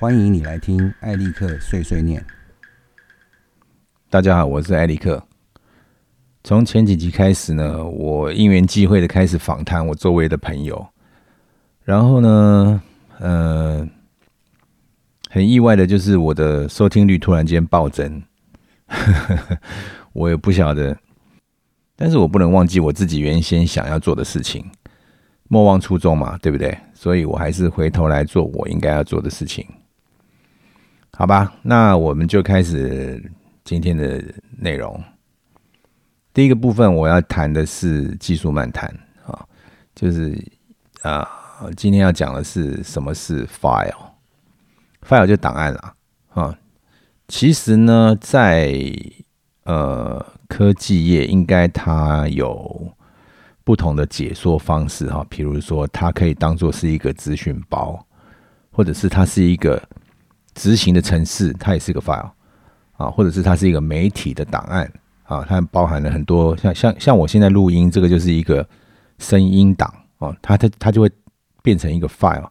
欢迎你来听艾利克碎碎念。大家好，我是艾利克。从前几集开始呢，我因缘际会的开始访谈我周围的朋友，然后呢，呃，很意外的就是我的收听率突然间暴增，我也不晓得，但是我不能忘记我自己原先想要做的事情，莫忘初衷嘛，对不对？所以我还是回头来做我应该要做的事情，好吧？那我们就开始今天的内容。第一个部分我要谈的是技术漫谈啊，就是啊，今天要讲的是什么是 file，file 就档案啦啊。其实呢，在呃科技业，应该它有不同的解说方式哈，比如说它可以当做是一个资讯包，或者是它是一个执行的程式，它也是个 file 啊，或者是它是一个媒体的档案。啊，它包含了很多像像像我现在录音，这个就是一个声音档哦，它它它就会变成一个 file。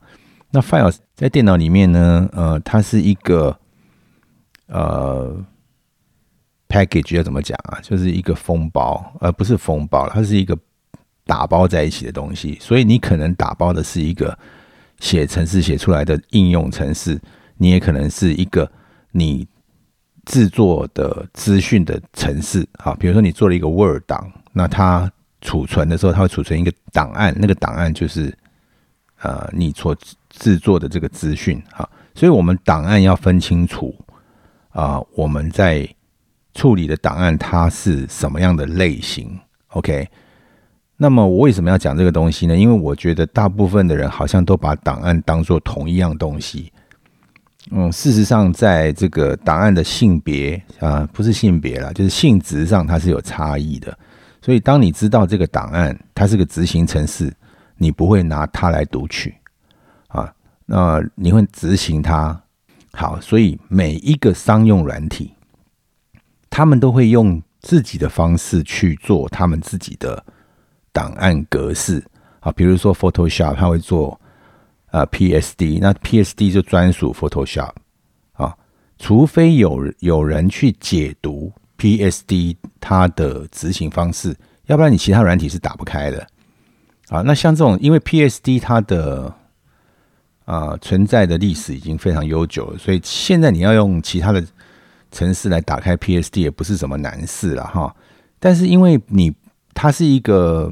那 file 在电脑里面呢，呃，它是一个呃 package 要怎么讲啊？就是一个封包，而不是封包，它是一个打包在一起的东西。所以你可能打包的是一个写程式写出来的应用程式，你也可能是一个你。制作的资讯的程式，啊，比如说你做了一个 Word 档，那它储存的时候，它会储存一个档案，那个档案就是呃你所制作的这个资讯，哈，所以我们档案要分清楚啊，我们在处理的档案它是什么样的类型，OK？那么我为什么要讲这个东西呢？因为我觉得大部分的人好像都把档案当做同一样东西。嗯，事实上，在这个档案的性别啊，不是性别啦，就是性质上它是有差异的。所以，当你知道这个档案它是个执行程式，你不会拿它来读取啊，那你会执行它。好，所以每一个商用软体，他们都会用自己的方式去做他们自己的档案格式啊，比如说 Photoshop，他会做。啊，PSD 那 PSD 就专属 Photoshop 啊，除非有有人去解读 PSD 它的执行方式，要不然你其他软体是打不开的啊。那像这种，因为 PSD 它的啊存在的历史已经非常悠久了，所以现在你要用其他的城市来打开 PSD 也不是什么难事了哈。但是因为你它是一个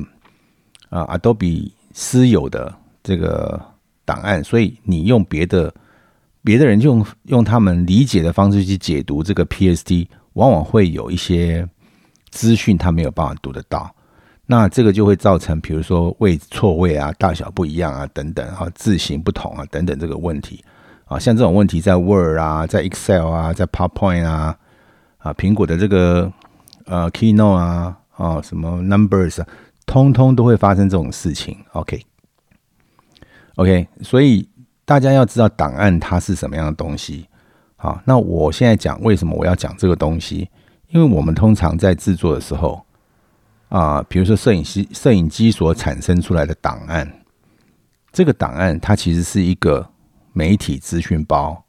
啊 Adobe 私有的这个。档案，所以你用别的别的人用用他们理解的方式去解读这个 PSD，往往会有一些资讯他没有办法读得到。那这个就会造成，比如说位错位啊、大小不一样啊等等啊、字形不同啊等等这个问题啊。像这种问题在 Word 啊、在 Excel 啊、在 PowerPoint 啊啊，苹果的这个呃 Keynote 啊啊什么 Numbers 啊，通通都会发生这种事情。OK。OK，所以大家要知道档案它是什么样的东西。好，那我现在讲为什么我要讲这个东西？因为我们通常在制作的时候，啊，比如说摄影机摄影机所产生出来的档案，这个档案它其实是一个媒体资讯包。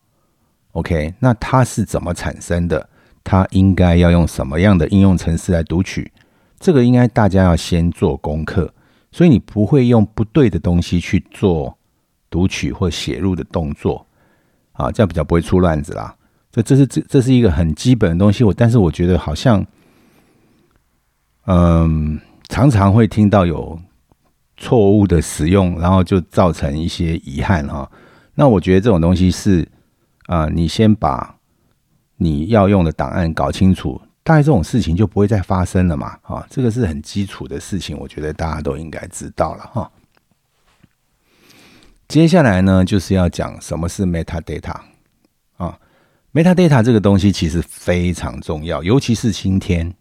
OK，那它是怎么产生的？它应该要用什么样的应用程式来读取？这个应该大家要先做功课，所以你不会用不对的东西去做。读取或写入的动作，啊，这样比较不会出乱子啦。这这是这这是一个很基本的东西。我但是我觉得好像，嗯，常常会听到有错误的使用，然后就造成一些遗憾哈。那我觉得这种东西是啊，你先把你要用的档案搞清楚，大概这种事情就不会再发生了嘛。啊，这个是很基础的事情，我觉得大家都应该知道了哈。接下来呢，就是要讲什么是 metadata 啊，metadata 这个东西其实非常重要，尤其是今天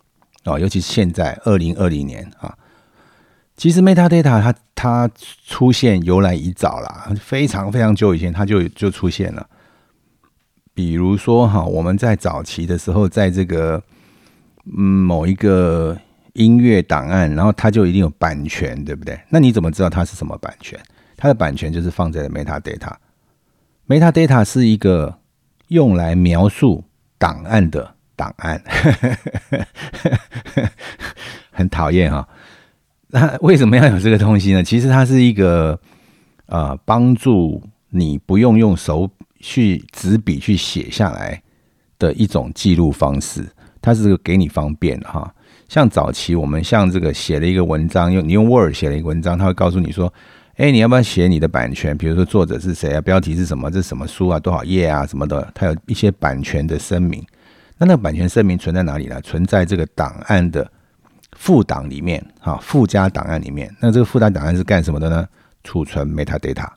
啊，尤其是现在二零二零年啊，其实 metadata 它它出现由来已早了，非常非常久以前它就就出现了。比如说哈，我们在早期的时候，在这个嗯某一个音乐档案，然后它就一定有版权，对不对？那你怎么知道它是什么版权？它的版权就是放在 metadata，metadata 是一个用来描述档案的档案，很讨厌哈。那为什么要有这个东西呢？其实它是一个呃，帮助你不用用手去纸笔去写下来的一种记录方式。它是给你方便哈。像早期我们像这个写了一个文章，用你用 Word 写了一个文章，它会告诉你说：“哎，你要不要写你的版权？比如说作者是谁啊，标题是什么，这是什么书啊，多少页啊，什么的。”它有一些版权的声明。那那个版权声明存在哪里呢？存在这个档案的附档里面，哈，附加档案里面。那这个附加档案是干什么的呢？储存 metadata。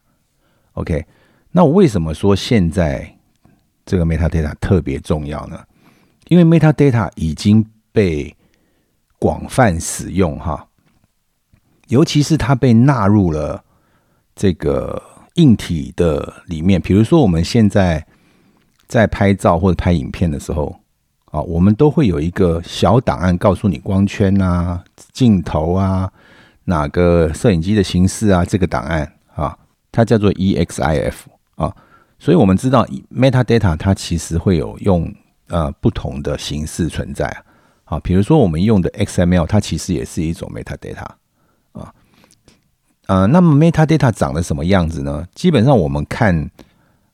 OK，那我为什么说现在这个 metadata 特别重要呢？因为 metadata 已经被广泛使用哈，尤其是它被纳入了这个硬体的里面。比如说，我们现在在拍照或者拍影片的时候啊，我们都会有一个小档案，告诉你光圈啊、镜头啊、哪个摄影机的形式啊，这个档案啊，它叫做 EXIF 啊。所以我们知道 metadata 它其实会有用呃不同的形式存在。啊，比如说我们用的 XML，它其实也是一种 metadata，呃，那么 metadata 长得什么样子呢？基本上我们看，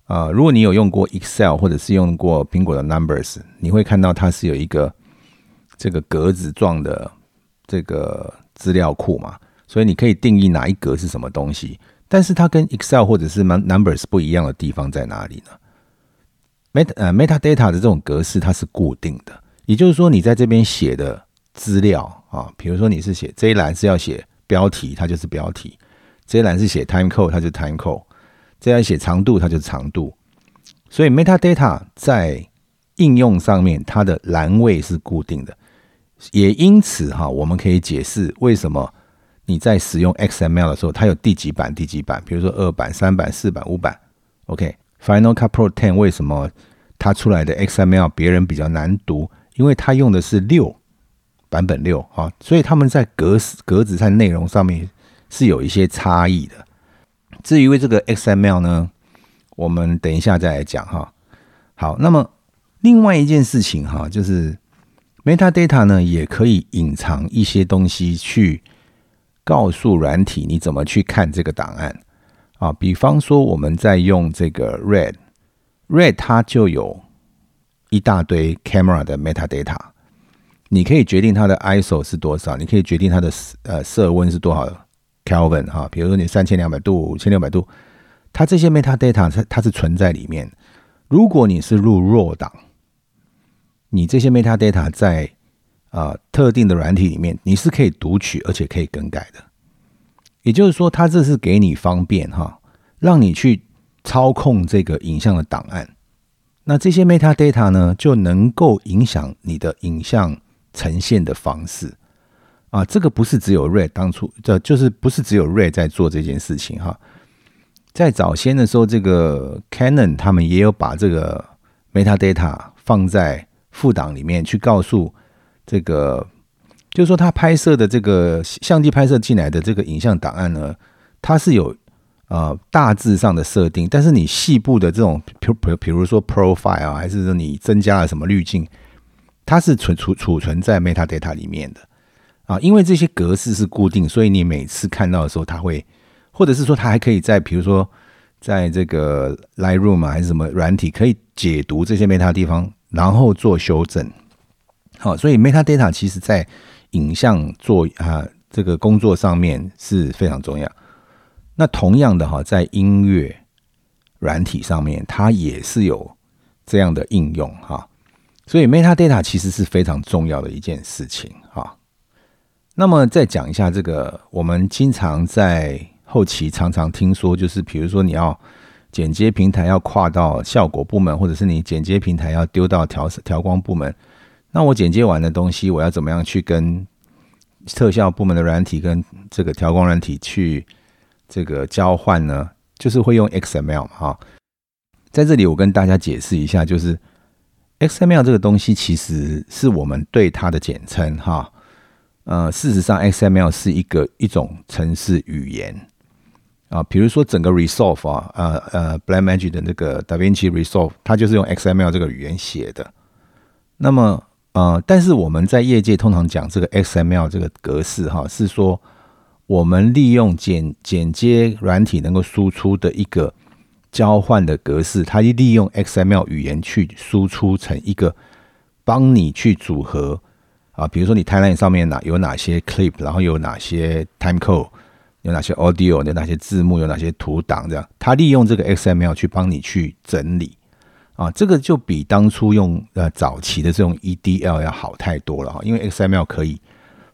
呃，如果你有用过 Excel 或者是用过苹果的 Numbers，你会看到它是有一个这个格子状的这个资料库嘛，所以你可以定义哪一格是什么东西。但是它跟 Excel 或者是 Numbers 不一样的地方在哪里呢？meta 呃 metadata 的这种格式它是固定的。也就是说，你在这边写的资料啊，比如说你是写这一栏是要写标题，它就是标题；这一栏是写 time code，它就是 time code；这样写长度，它就是长度。所以 metadata 在应用上面，它的栏位是固定的。也因此哈，我们可以解释为什么你在使用 XML 的时候，它有第几版、第几版，比如说二版、三版、四版、五版。OK，Final Cut Pro Ten 为什么它出来的 XML 别人比较难读？因为它用的是六版本六啊，所以他们在格式格子在内容上面是有一些差异的。至于为这个 XML 呢，我们等一下再来讲哈。好，那么另外一件事情哈，就是 metadata 呢也可以隐藏一些东西，去告诉软体你怎么去看这个档案啊。比方说我们在用这个 Red，Red 它就有。一大堆 camera 的 metadata，你可以决定它的 ISO 是多少，你可以决定它的呃色温是多少 Kelvin 哈，比如说你三千两百度、五千六百度，它这些 metadata 它它是存在里面。如果你是入弱档，你这些 metadata 在啊特定的软体里面，你是可以读取而且可以更改的。也就是说，它这是给你方便哈，让你去操控这个影像的档案。那这些 metadata 呢，就能够影响你的影像呈现的方式啊。这个不是只有 Red 当初这就是不是只有 Red 在做这件事情哈。在早先的时候，这个 Canon 他们也有把这个 metadata 放在副档里面，去告诉这个，就是说他拍摄的这个相机拍摄进来的这个影像档案呢，它是有。呃，大致上的设定，但是你细部的这种，比比比如说 profile 啊，还是说你增加了什么滤镜，它是存储储存在 metadata 里面的啊。因为这些格式是固定，所以你每次看到的时候，它会，或者是说它还可以在，比如说在这个 Lightroom 啊，还是什么软体，可以解读这些 meta 地方，然后做修正。好，所以 metadata 其实在影像做啊这个工作上面是非常重要。那同样的哈，在音乐软体上面，它也是有这样的应用哈。所以 metadata 其实是非常重要的一件事情哈。那么再讲一下这个，我们经常在后期常常听说，就是比如说你要剪接平台要跨到效果部门，或者是你剪接平台要丢到调调光部门，那我剪接完的东西，我要怎么样去跟特效部门的软体跟这个调光软体去？这个交换呢，就是会用 XML 哈。在这里，我跟大家解释一下，就是 XML 这个东西其实是我们对它的简称哈。呃，事实上，XML 是一个一种程式语言。啊，比如说整个 Resolve 啊，呃呃，Blackmagic 的那个 DaVinci Resolve，它就是用 XML 这个语言写的。那么，呃，但是我们在业界通常讲这个 XML 这个格式哈，是说我们利用剪剪接软体能够输出的一个交换的格式，它利用 XML 语言去输出成一个帮你去组合啊，比如说你 Timeline 上面哪有哪些 Clip，然后有哪些 Time Code。有哪些 audio，有哪些字幕，有哪些图档，这样，它利用这个 XML 去帮你去整理啊，这个就比当初用呃早期的这种 EDL 要好太多了哈，因为 XML 可以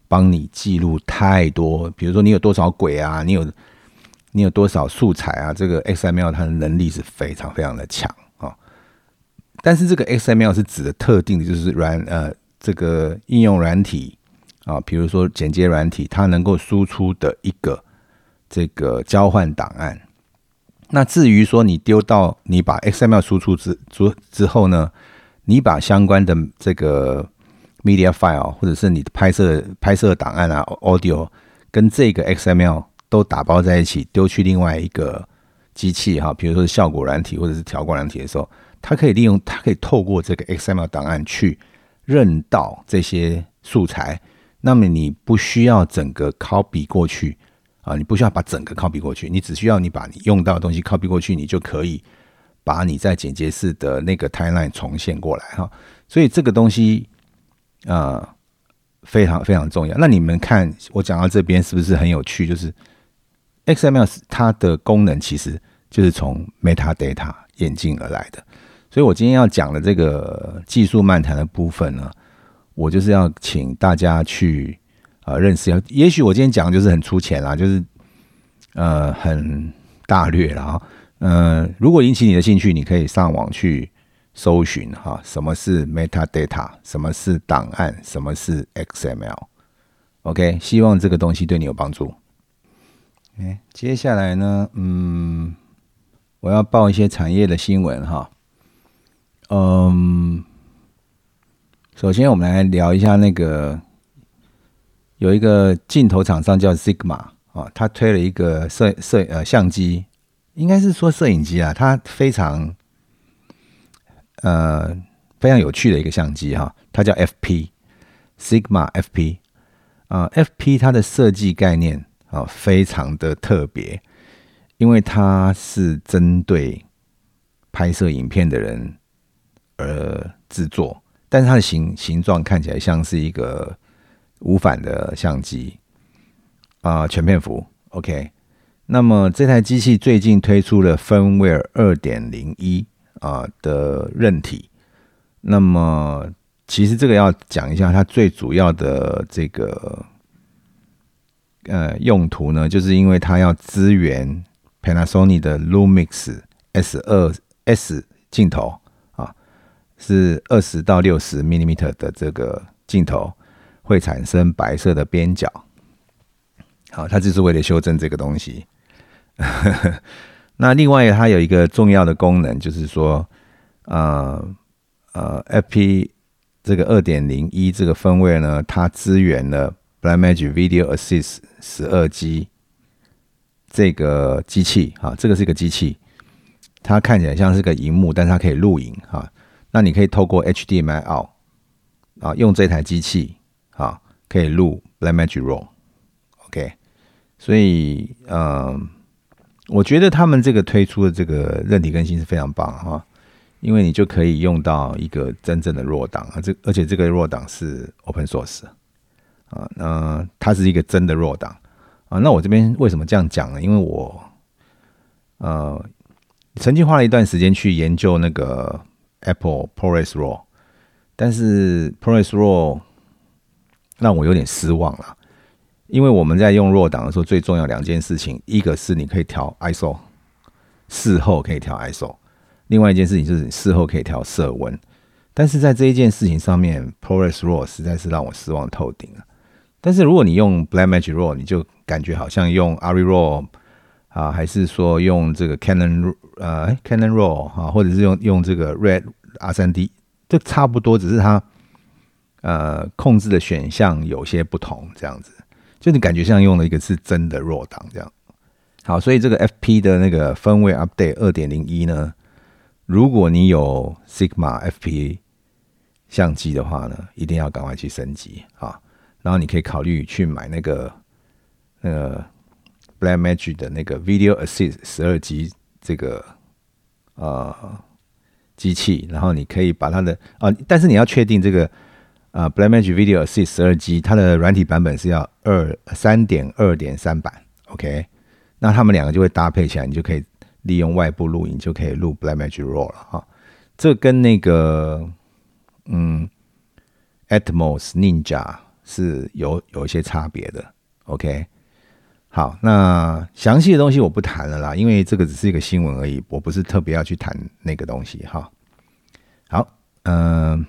帮你记录太多，比如说你有多少轨啊，你有你有多少素材啊，这个 XML 它的能力是非常非常的强啊。但是这个 XML 是指的特定的，就是软呃这个应用软体啊，比如说剪接软体，它能够输出的一个。这个交换档案，那至于说你丢到你把 XML 输出之之之后呢，你把相关的这个 media file 或者是你的拍摄拍摄档案啊 audio 跟这个 XML 都打包在一起丢去另外一个机器哈，比如说效果软体或者是调光软体的时候，它可以利用它可以透过这个 XML 档案去认到这些素材，那么你不需要整个 copy 过去。啊，你不需要把整个 copy 过去，你只需要你把你用到的东西 copy 过去，你就可以把你在剪接室的那个 timeline 重现过来哈。所以这个东西呃非常非常重要。那你们看我讲到这边是不是很有趣？就是 XML 它的功能其实就是从 metadata 演进而来的。所以我今天要讲的这个技术漫谈的部分呢，我就是要请大家去。啊，认识一下。也许我今天讲的就是很粗浅啦，就是呃很大略了哈。嗯，如果引起你的兴趣，你可以上网去搜寻哈，什么是 metadata，什么是档案，什么是 XML。OK，希望这个东西对你有帮助。哎，接下来呢，嗯，我要报一些产业的新闻哈。嗯，首先我们来聊一下那个。有一个镜头厂商叫 Sigma 啊，他推了一个摄摄呃相机，应该是说摄影机啊，它非常呃非常有趣的一个相机哈，它叫 FP Sigma FP 啊，FP 它的设计概念啊非常的特别，因为它是针对拍摄影片的人而制作，但是它的形形状看起来像是一个。无反的相机啊，全片幅 OK。那么这台机器最近推出了 Firmware 二点零一啊的韧体。那么其实这个要讲一下，它最主要的这个呃用途呢，就是因为它要支援 Panasonic 的 Lumix S 二 S 镜头，是二十到六十 mm 的这个镜头。会产生白色的边角，好，它就是为了修正这个东西。那另外它有一个重要的功能，就是说，呃呃，FP 这个二点零一这个分位呢，它支援了 Blackmagic Video Assist 十二 G 这个机器，哈，这个是一个机器，它看起来像是个荧幕，但是它可以录影，哈，那你可以透过 HDMI out 啊，用这台机器。啊，可以录 Blackmagic Raw，OK，所以呃，我觉得他们这个推出的这个韧体更新是非常棒哈，因为你就可以用到一个真正的弱档啊，这而且这个弱档是 Open Source 啊，那它是一个真的弱档啊。那我这边为什么这样讲呢？因为我呃曾经花了一段时间去研究那个 Apple ProRes Raw，但是 ProRes Raw 让我有点失望了，因为我们在用弱档的时候，最重要两件事情，一个是你可以调 ISO，事后可以调 ISO；，另外一件事情就是事后可以调色温。但是在这一件事情上面，ProRes RAW 实在是让我失望透顶了。但是如果你用 Blackmagic RAW，你就感觉好像用 Arri RAW 啊，还是说用这个 Canon 呃 Canon RAW 啊，或者是用用这个 Red R3D，这差不多，只是它。呃，控制的选项有些不同，这样子，就你感觉像用了一个是真的弱档这样。好，所以这个 FP 的那个分位 update 二点零一呢，如果你有 Sigma FP 相机的话呢，一定要赶快去升级啊。然后你可以考虑去买那个那个 Blackmagic 的那个 Video Assist 十二 G 这个呃机器，然后你可以把它的啊，但是你要确定这个啊 Blackmagic Video Assist 十二 G 它的软体版本是要二三点二点三版，OK？那他们两个就会搭配起来，你就可以利用外部录影就可以录 Blackmagic Raw 了哈。这跟那个嗯 Atmos Ninja。是有有一些差别的，OK，好，那详细的东西我不谈了啦，因为这个只是一个新闻而已，我不是特别要去谈那个东西哈。好，嗯，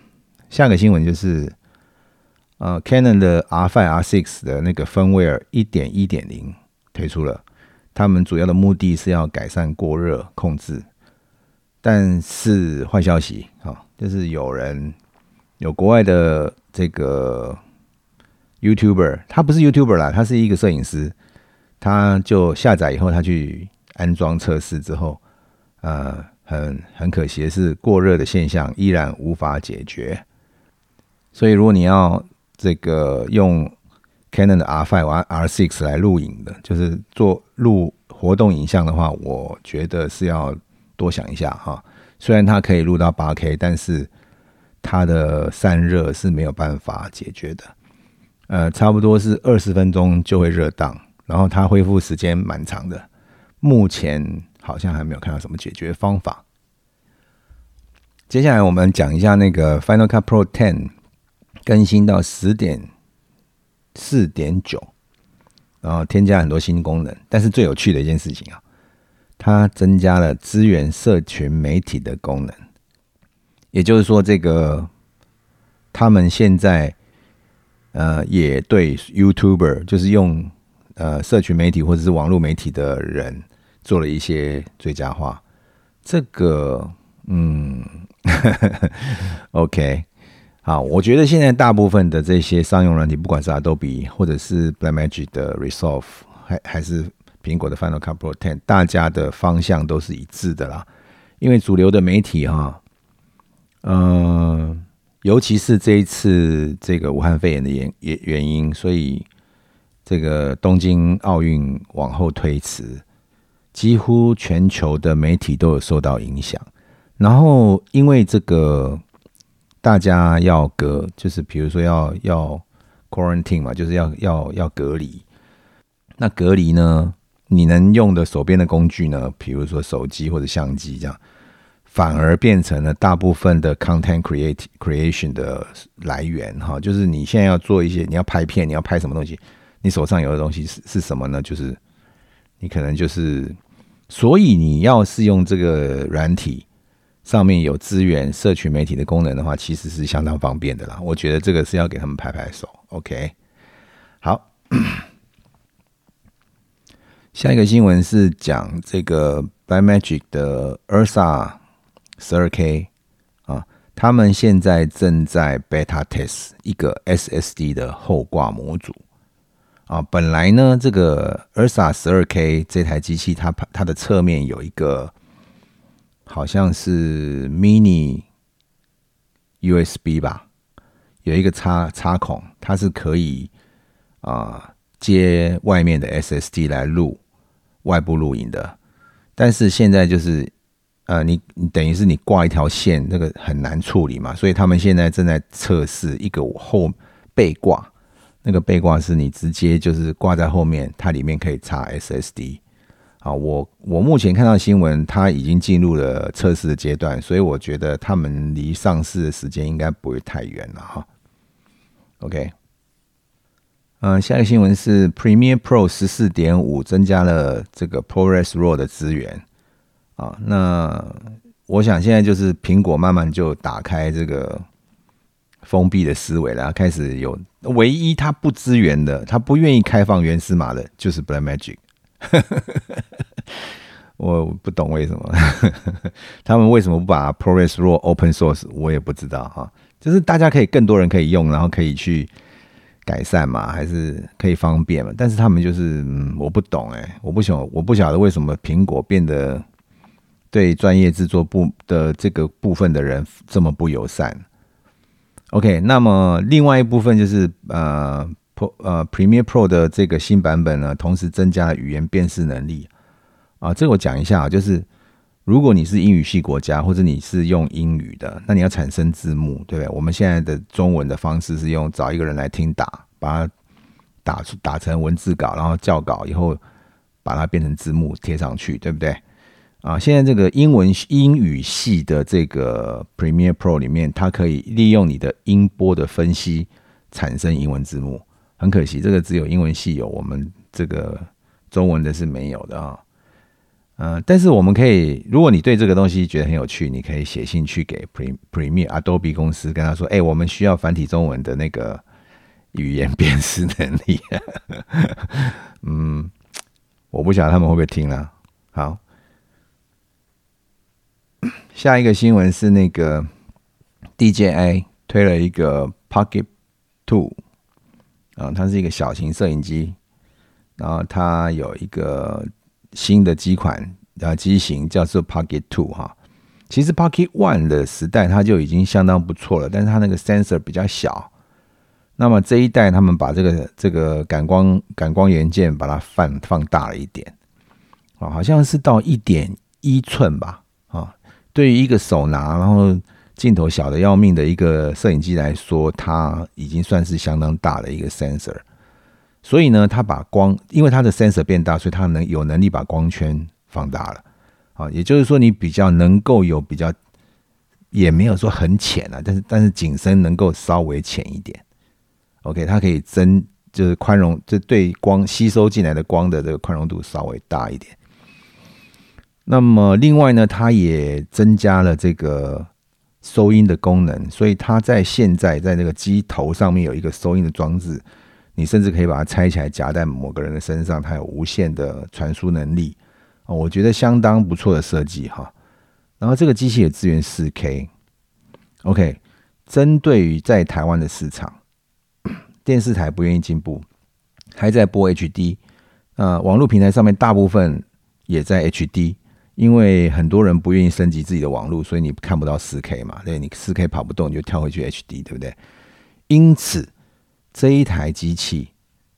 下个新闻就是，呃，Canon 的 R5、R6 的那个 firmware 一点一点零推出了，他们主要的目的是要改善过热控制，但是坏消息哈，就是有人有国外的这个。YouTuber，他不是 YouTuber 啦，他是一个摄影师，他就下载以后，他去安装测试之后，呃，很很可惜的是，过热的现象依然无法解决。所以，如果你要这个用 Canon 的 R5、R R6 来录影的，就是做录活动影像的话，我觉得是要多想一下哈。虽然它可以录到 8K，但是它的散热是没有办法解决的。呃，差不多是二十分钟就会热档，然后它恢复时间蛮长的。目前好像还没有看到什么解决方法。接下来我们讲一下那个 Final Cut Pro Ten 更新到十点四点九，然后添加很多新功能。但是最有趣的一件事情啊，它增加了资源社群媒体的功能。也就是说，这个他们现在。呃，也对 YouTuber 就是用呃社群媒体或者是网络媒体的人做了一些最佳化。这个，嗯，OK，好，我觉得现在大部分的这些商用软体，不管是 Adobe 或者是 Blackmagic 的 Resolve，还还是苹果的 Final Cut Pro Ten，大家的方向都是一致的啦。因为主流的媒体哈，嗯。尤其是这一次这个武汉肺炎的原原原因，所以这个东京奥运往后推迟，几乎全球的媒体都有受到影响。然后因为这个大家要隔，就是比如说要要 quarantine 嘛，就是要要要隔离。那隔离呢，你能用的手边的工具呢，比如说手机或者相机这样。反而变成了大部分的 content create creation 的来源哈，就是你现在要做一些，你要拍片，你要拍什么东西，你手上有的东西是是什么呢？就是你可能就是，所以你要是用这个软体上面有资源社群媒体的功能的话，其实是相当方便的啦。我觉得这个是要给他们拍拍手。OK，好，下一个新闻是讲这个 Blackmagic 的 Ursa。十二 K 啊，他们现在正在 beta test 一个 SSD 的后挂模组啊。本来呢，这个 Ursa 十二 K 这台机器，它它的侧面有一个好像是 mini USB 吧，有一个插插孔，它是可以啊接外面的 SSD 来录外部录影的。但是现在就是。呃，你你等于是你挂一条线，那个很难处理嘛，所以他们现在正在测试一个后背挂，那个背挂是你直接就是挂在后面，它里面可以插 SSD。啊，我我目前看到新闻，它已经进入了测试的阶段，所以我觉得他们离上市的时间应该不会太远了哈。OK，嗯，下一个新闻是 Premiere Pro 十四点五增加了这个 ProRes RAW 的资源。啊，那我想现在就是苹果慢慢就打开这个封闭的思维了，开始有唯一他不支援的，他不愿意开放原始码的，就是 Blackmagic。我不懂为什么 他们为什么不把 ProRes RAW open source，我也不知道哈。就是大家可以更多人可以用，然后可以去改善嘛，还是可以方便嘛？但是他们就是，嗯，我不懂哎，我不晓我不晓得为什么苹果变得对专业制作部的这个部分的人这么不友善。OK，那么另外一部分就是呃，Pro 呃 Premiere Pro 的这个新版本呢，同时增加语言辨识能力啊，这个我讲一下啊，就是如果你是英语系国家，或者你是用英语的，那你要产生字幕，对不对？我们现在的中文的方式是用找一个人来听打，把它打出打成文字稿，然后校稿以后把它变成字幕贴上去，对不对？啊，现在这个英文英语系的这个 Premiere Pro 里面，它可以利用你的音波的分析产生英文字幕。很可惜，这个只有英文系有，我们这个中文的是没有的啊。呃，但是我们可以，如果你对这个东西觉得很有趣，你可以写信去给 Premiere Adobe 公司，跟他说：“哎，我们需要繁体中文的那个语言辨识能力。” 嗯，我不晓得他们会不会听了。好。下一个新闻是那个 DJI 推了一个 Pocket Two，啊，它是一个小型摄影机，然后它有一个新的机款啊机型叫做 Pocket Two 哈。其实 Pocket One 的时代它就已经相当不错了，但是它那个 sensor 比较小。那么这一代他们把这个这个感光感光元件把它放放大了一点，啊，好像是到一点一寸吧。对于一个手拿，然后镜头小的要命的一个摄影机来说，它已经算是相当大的一个 sensor。所以呢，它把光，因为它的 sensor 变大，所以它能有能力把光圈放大了。啊，也就是说，你比较能够有比较，也没有说很浅啊，但是但是景深能够稍微浅一点。OK，它可以增，就是宽容，就对光吸收进来的光的这个宽容度稍微大一点。那么另外呢，它也增加了这个收音的功能，所以它在现在在那个机头上面有一个收音的装置，你甚至可以把它拆起来夹在某个人的身上，它有无线的传输能力哦，我觉得相当不错的设计哈。然后这个机器也支援四 K，OK，针对于在台湾的市场，电视台不愿意进步，还在播 HD，呃，网络平台上面大部分也在 HD。因为很多人不愿意升级自己的网络，所以你看不到四 K 嘛？对，你四 K 跑不动，你就跳回去 HD，对不对？因此，这一台机器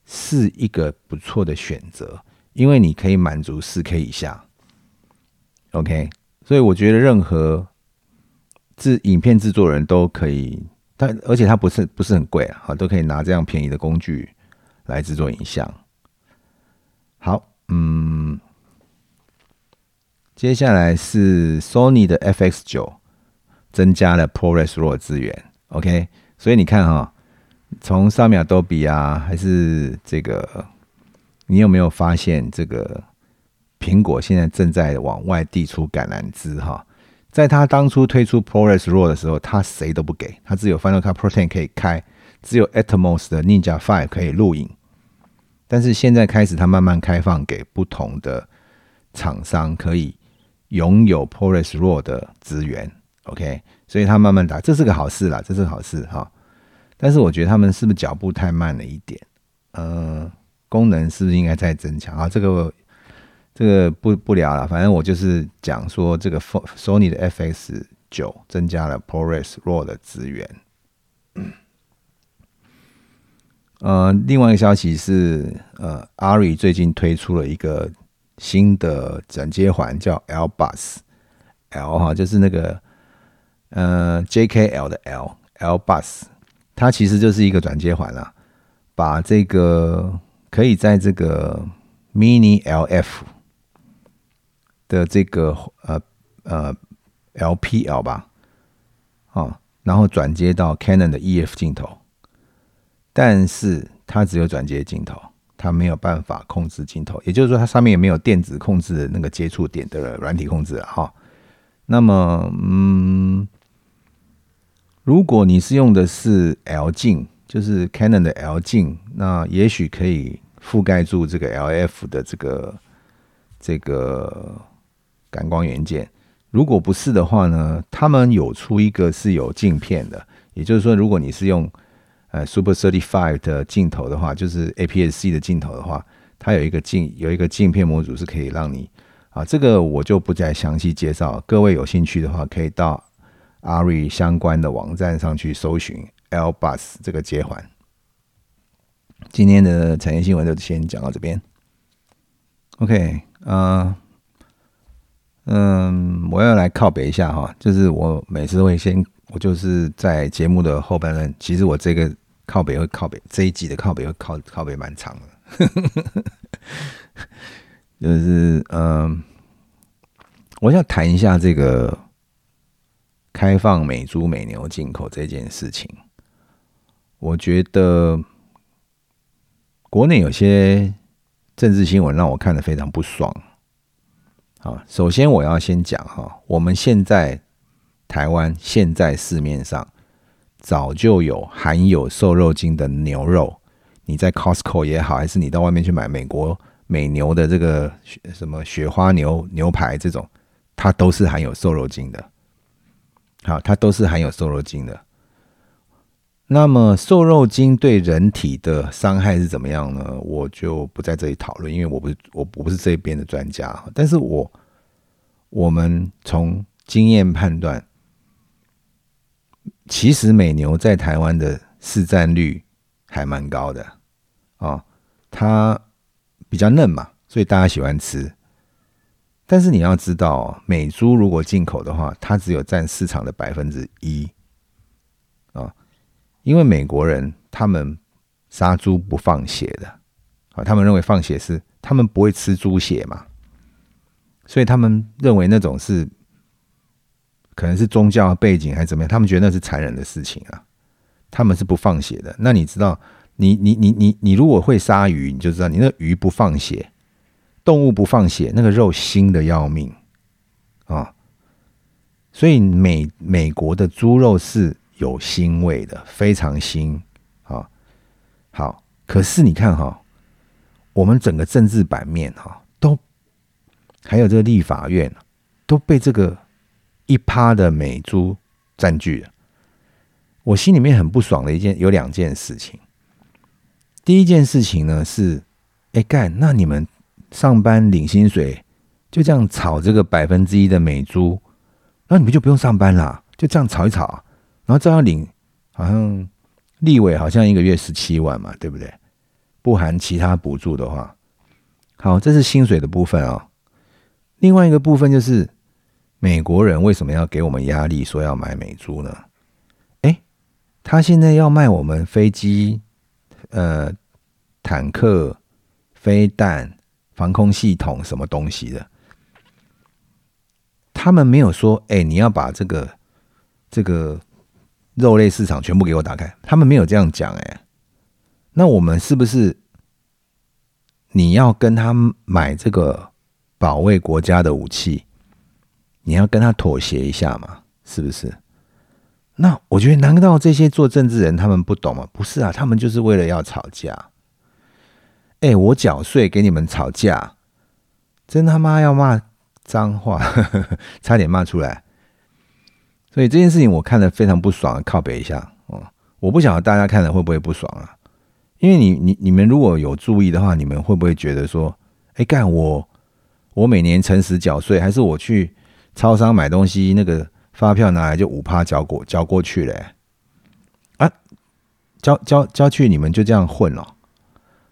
是一个不错的选择，因为你可以满足四 K 以下。OK，所以我觉得任何制影片制作人都可以，但而且它不是不是很贵啊，都可以拿这样便宜的工具来制作影像。好，嗯。接下来是 Sony 的 FX 九增加了 ProRes RAW 资源，OK，所以你看哈，从上面都比啊，还是这个，你有没有发现这个苹果现在正在往外递出橄榄枝哈？在他当初推出 ProRes RAW 的时候，他谁都不给，他只有 Final Cut Pro 10可以开，只有 Atmos 的 Ninja Five 可以录影，但是现在开始，他慢慢开放给不同的厂商可以。拥有 ProRes RAW 的资源，OK，所以他慢慢打，这是个好事啦，这是好事哈。但是我觉得他们是不是脚步太慢了一点？呃，功能是不是应该再增强啊？这个这个不不聊了，反正我就是讲说这个 Sony 的 FX 九增加了 ProRes RAW 的资源。呃，另外一个消息是，呃，Ari 最近推出了一个。新的转接环叫 L bus，L 哈就是那个呃 JKL 的 L L bus，它其实就是一个转接环啦，把这个可以在这个 Mini LF 的这个呃呃 LPL 吧，啊，然后转接到 Canon 的 EF 镜头，但是它只有转接镜头。它没有办法控制镜头，也就是说，它上面也没有电子控制那个接触点的软体控制哈。那么，嗯，如果你是用的是 L 镜，就是 Canon 的 L 镜，那也许可以覆盖住这个 LF 的这个这个感光元件。如果不是的话呢，他们有出一个是有镜片的，也就是说，如果你是用呃 Super Thirty Five 的镜头的话，就是 APS-C 的镜头的话，它有一个镜有一个镜片模组是可以让你啊，这个我就不再详细介绍。各位有兴趣的话，可以到 Ari 相关的网站上去搜寻 L Bus 这个接环。今天的产业新闻就先讲到这边。OK，啊，嗯，我要来靠北一下哈，就是我每次会先，我就是在节目的后半段，其实我这个靠北会靠北，这一集的靠北会靠靠北蛮长的，就是嗯，我要谈一下这个开放美猪美牛进口这件事情，我觉得国内有些。政治新闻让我看得非常不爽。好，首先我要先讲哈，我们现在台湾现在市面上早就有含有瘦肉精的牛肉，你在 Costco 也好，还是你到外面去买美国美牛的这个什么雪花牛牛排这种，它都是含有瘦肉精的。好，它都是含有瘦肉精的。那么瘦肉精对人体的伤害是怎么样呢？我就不在这里讨论，因为我不是我我不是这边的专家。但是我我们从经验判断，其实美牛在台湾的市占率还蛮高的啊，它比较嫩嘛，所以大家喜欢吃。但是你要知道，美猪如果进口的话，它只有占市场的百分之一啊。因为美国人他们杀猪不放血的，啊，他们认为放血是他们不会吃猪血嘛，所以他们认为那种是可能是宗教背景还是怎么样，他们觉得那是残忍的事情啊，他们是不放血的。那你知道，你你你你你如果会杀鱼，你就知道，你那鱼不放血，动物不放血，那个肉腥的要命啊，所以美美国的猪肉是。有腥味的，非常腥啊！好，可是你看哈，我们整个政治版面哈，都还有这个立法院都被这个一趴的美猪占据了。我心里面很不爽的一件，有两件事情。第一件事情呢是，哎干，那你们上班领薪水，就这样炒这个百分之一的美猪，那你们就不用上班啦，就这样炒一炒。然后照样领，好像立委好像一个月十七万嘛，对不对？不含其他补助的话，好，这是薪水的部分啊。另外一个部分就是美国人为什么要给我们压力，说要买美猪呢？哎，他现在要卖我们飞机、呃坦克、飞弹、防空系统什么东西的，他们没有说，哎，你要把这个这个。肉类市场全部给我打开，他们没有这样讲哎，那我们是不是你要跟他买这个保卫国家的武器？你要跟他妥协一下嘛？是不是？那我觉得，难道这些做政治人他们不懂吗？不是啊，他们就是为了要吵架。哎，我缴税给你们吵架，真他妈要骂脏话，差点骂出来。所以这件事情我看了非常不爽，靠北一下哦。我不晓得大家看了会不会不爽啊？因为你你你们如果有注意的话，你们会不会觉得说，哎干我我每年诚实缴税，还是我去超商买东西那个发票拿来就五趴交过交过去嘞？啊，交交交去你们就这样混了，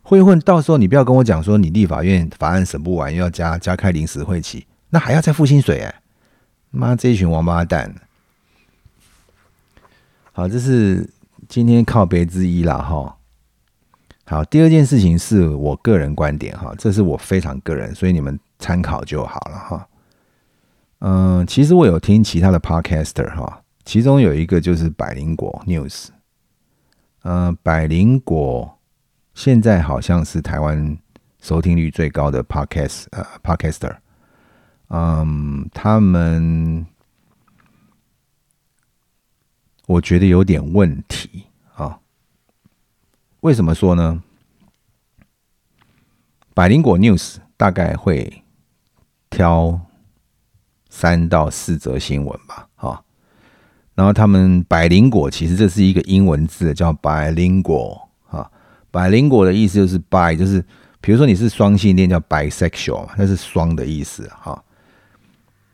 会混到时候你不要跟我讲说你立法院法案审不完又要加加开临时会期，那还要再付薪水哎，妈这一群王八蛋！好，这是今天靠背之一啦，哈。好，第二件事情是我个人观点，哈，这是我非常个人，所以你们参考就好了，哈。嗯，其实我有听其他的 podcaster，哈，其中有一个就是百灵果 news，嗯，百灵果现在好像是台湾收听率最高的 podcast，呃，podcaster，嗯，他们。我觉得有点问题啊！为什么说呢？百灵果 news 大概会挑三到四则新闻吧，啊，然后他们百灵果其实这是一个英文字，叫百灵果啊。百灵果的意思就是 bi，就是比如说你是双性恋叫 bisexual，那是双的意思哈。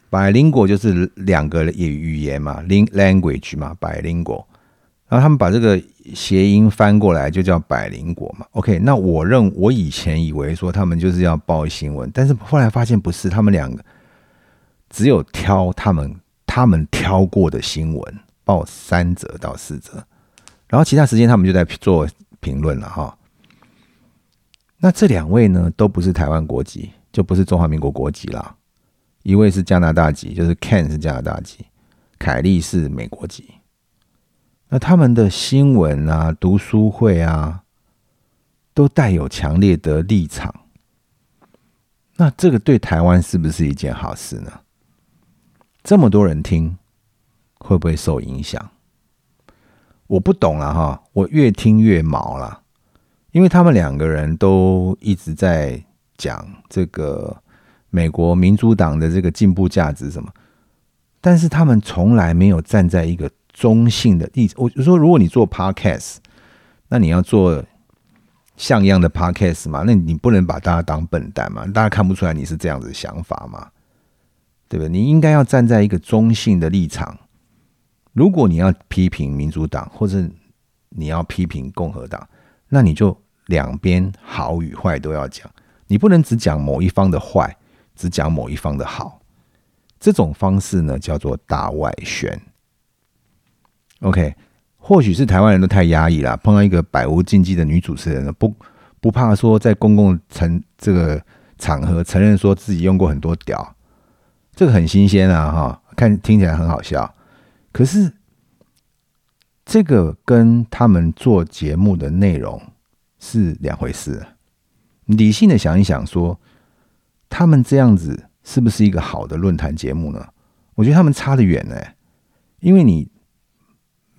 百灵果就是两个语言嘛，language 嘛，百灵果。然后他们把这个谐音翻过来就叫百灵果嘛。OK，那我认我以前以为说他们就是要报新闻，但是后来发现不是，他们两个只有挑他们他们挑过的新闻报三折到四折，然后其他时间他们就在做评论了哈。那这两位呢都不是台湾国籍，就不是中华民国国籍啦。一位是加拿大籍，就是 Ken 是加拿大籍，凯利是美国籍。那他们的新闻啊、读书会啊，都带有强烈的立场。那这个对台湾是不是一件好事呢？这么多人听，会不会受影响？我不懂了哈，我越听越毛了，因为他们两个人都一直在讲这个美国民主党的这个进步价值什么，但是他们从来没有站在一个。中性的例子，我就说，如果你做 podcast，那你要做像样的 podcast 嘛？那你不能把大家当笨蛋嘛？大家看不出来你是这样子想法嘛？对不对？你应该要站在一个中性的立场。如果你要批评民主党，或者你要批评共和党，那你就两边好与坏都要讲，你不能只讲某一方的坏，只讲某一方的好。这种方式呢，叫做大外宣。OK，或许是台湾人都太压抑了，碰到一个百无禁忌的女主持人，不不怕说在公共承这个场合承认说自己用过很多屌，这个很新鲜啊哈，看听起来很好笑，可是这个跟他们做节目的内容是两回事。理性的想一想，说他们这样子是不是一个好的论坛节目呢？我觉得他们差得远呢，因为你。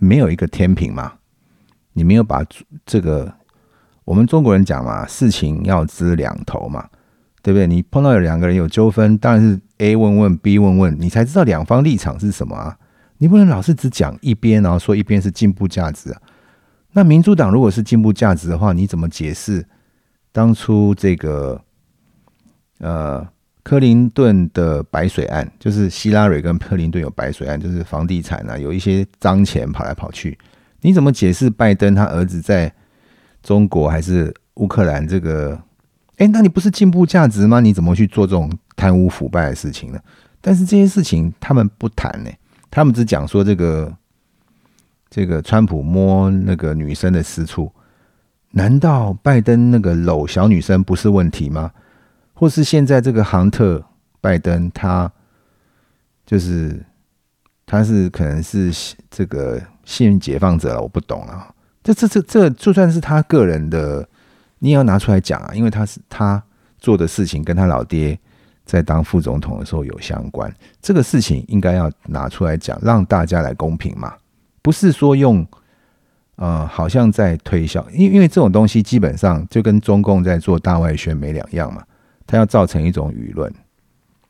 没有一个天平嘛，你没有把这个我们中国人讲嘛，事情要知两头嘛，对不对？你碰到有两个人有纠纷，当然是 A 问问 B 问问，你才知道两方立场是什么啊。你不能老是只讲一边，然后说一边是进步价值啊。那民主党如果是进步价值的话，你怎么解释当初这个呃？克林顿的白水案，就是希拉蕊跟克林顿有白水案，就是房地产啊，有一些脏钱跑来跑去。你怎么解释拜登他儿子在中国还是乌克兰这个？哎，那你不是进步价值吗？你怎么去做这种贪污腐败的事情呢？但是这些事情他们不谈呢，他们只讲说这个这个川普摸那个女生的私处，难道拜登那个搂小女生不是问题吗？或是现在这个杭特拜登，他就是他是可能是这个性解放者了，我不懂了。这这这这就算是他个人的，你也要拿出来讲啊，因为他是他做的事情跟他老爹在当副总统的时候有相关，这个事情应该要拿出来讲，让大家来公平嘛，不是说用呃好像在推销，因因为这种东西基本上就跟中共在做大外宣没两样嘛。他要造成一种舆论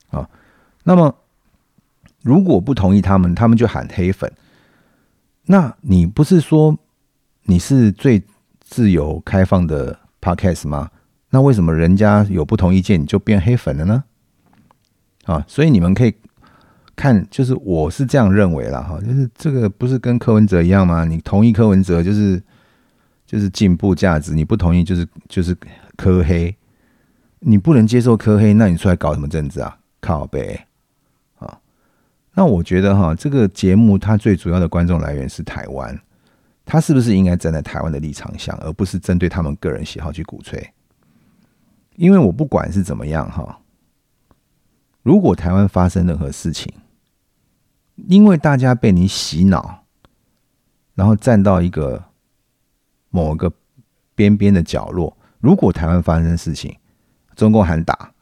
啊，那么如果不同意他们，他们就喊黑粉。那你不是说你是最自由开放的 podcast 吗？那为什么人家有不同意见你就变黑粉了呢？啊，所以你们可以看，就是我是这样认为了哈，就是这个不是跟柯文哲一样吗？你同意柯文哲就是就是进步价值，你不同意就是就是柯黑。你不能接受科黑，那你出来搞什么政治啊？靠背啊！那我觉得哈，这个节目它最主要的观众来源是台湾，他是不是应该站在台湾的立场上，而不是针对他们个人喜好去鼓吹？因为我不管是怎么样哈，如果台湾发生任何事情，因为大家被你洗脑，然后站到一个某个边边的角落，如果台湾发生事情，中共喊打，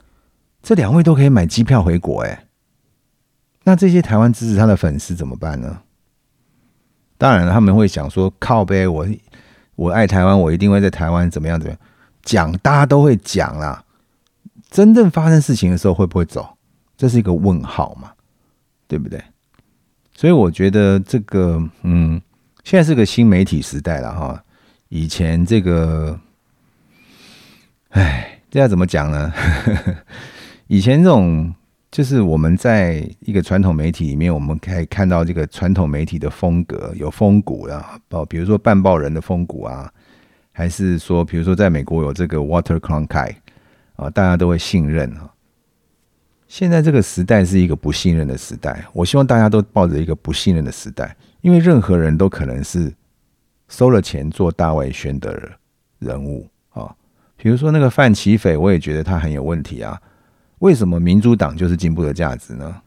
这两位都可以买机票回国哎，那这些台湾支持他的粉丝怎么办呢？当然了，他们会想说靠呗，我我爱台湾，我一定会在台湾怎么样怎么样讲，大家都会讲啦。真正发生事情的时候会不会走？这是一个问号嘛，对不对？所以我觉得这个，嗯，现在是个新媒体时代了哈。以前这个，哎，这要怎么讲呢？以前这种就是我们在一个传统媒体里面，我们可以看到这个传统媒体的风格有风骨啊，哦，比如说半报人的风骨啊，还是说，比如说在美国有这个 Water Cronkite 啊，大家都会信任啊。现在这个时代是一个不信任的时代，我希望大家都抱着一个不信任的时代，因为任何人都可能是收了钱做大外宣的人物啊。比如说那个范奇斐，我也觉得他很有问题啊。为什么民主党就是进步的价值呢？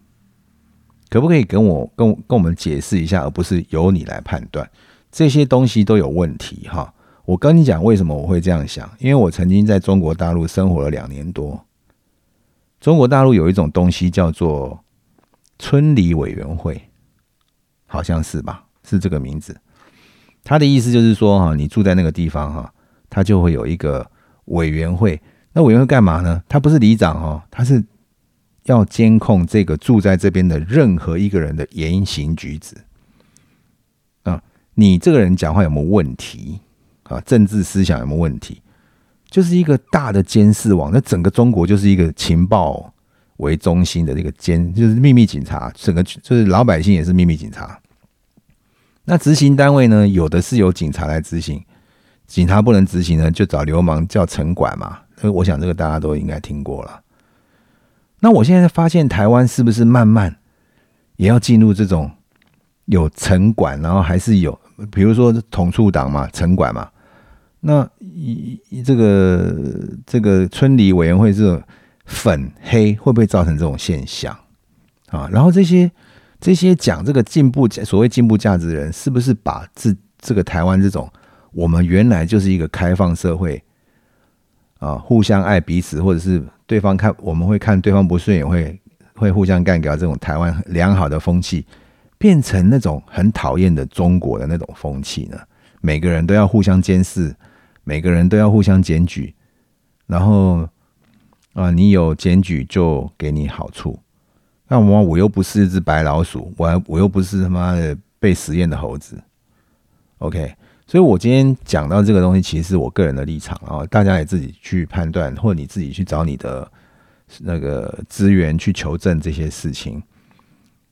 可不可以跟我跟跟我们解释一下，而不是由你来判断这些东西都有问题哈？我跟你讲，为什么我会这样想？因为我曾经在中国大陆生活了两年多。中国大陆有一种东西叫做村里委员会，好像是吧？是这个名字。他的意思就是说，哈，你住在那个地方，哈，他就会有一个委员会。那委员会干嘛呢？他不是里长哦，他是要监控这个住在这边的任何一个人的言行举止。啊，你这个人讲话有没有问题？啊，政治思想有没有问题？就是一个大的监视网，那整个中国就是一个情报为中心的这个监，就是秘密警察，整个就是老百姓也是秘密警察。那执行单位呢，有的是由警察来执行，警察不能执行呢，就找流氓叫城管嘛。所以我想这个大家都应该听过了。那我现在发现台湾是不是慢慢也要进入这种有城管，然后还是有，比如说统促党嘛，城管嘛。那一这个这个村里委员会这种粉黑会不会造成这种现象啊？然后这些这些讲这个进步所谓进步价值的人，是不是把这这个台湾这种我们原来就是一个开放社会啊，互相爱彼此，或者是对方看我们会看对方不顺眼，会会互相干掉这种台湾良好的风气，变成那种很讨厌的中国的那种风气呢？每个人都要互相监视。每个人都要互相检举，然后啊，你有检举就给你好处。那我我又不是一只白老鼠，我我又不是他妈的被实验的猴子。OK，所以我今天讲到这个东西，其实是我个人的立场啊，大家也自己去判断，或者你自己去找你的那个资源去求证这些事情。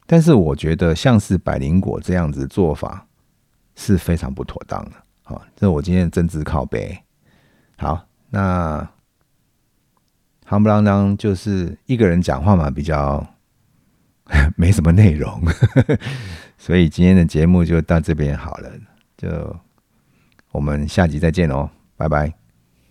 但是我觉得像是百灵果这样子做法是非常不妥当的。好，这是我今天的政治靠背。好，那夯不啷当就是一个人讲话嘛，比较 没什么内容，所以今天的节目就到这边好了。就我们下集再见哦，拜拜。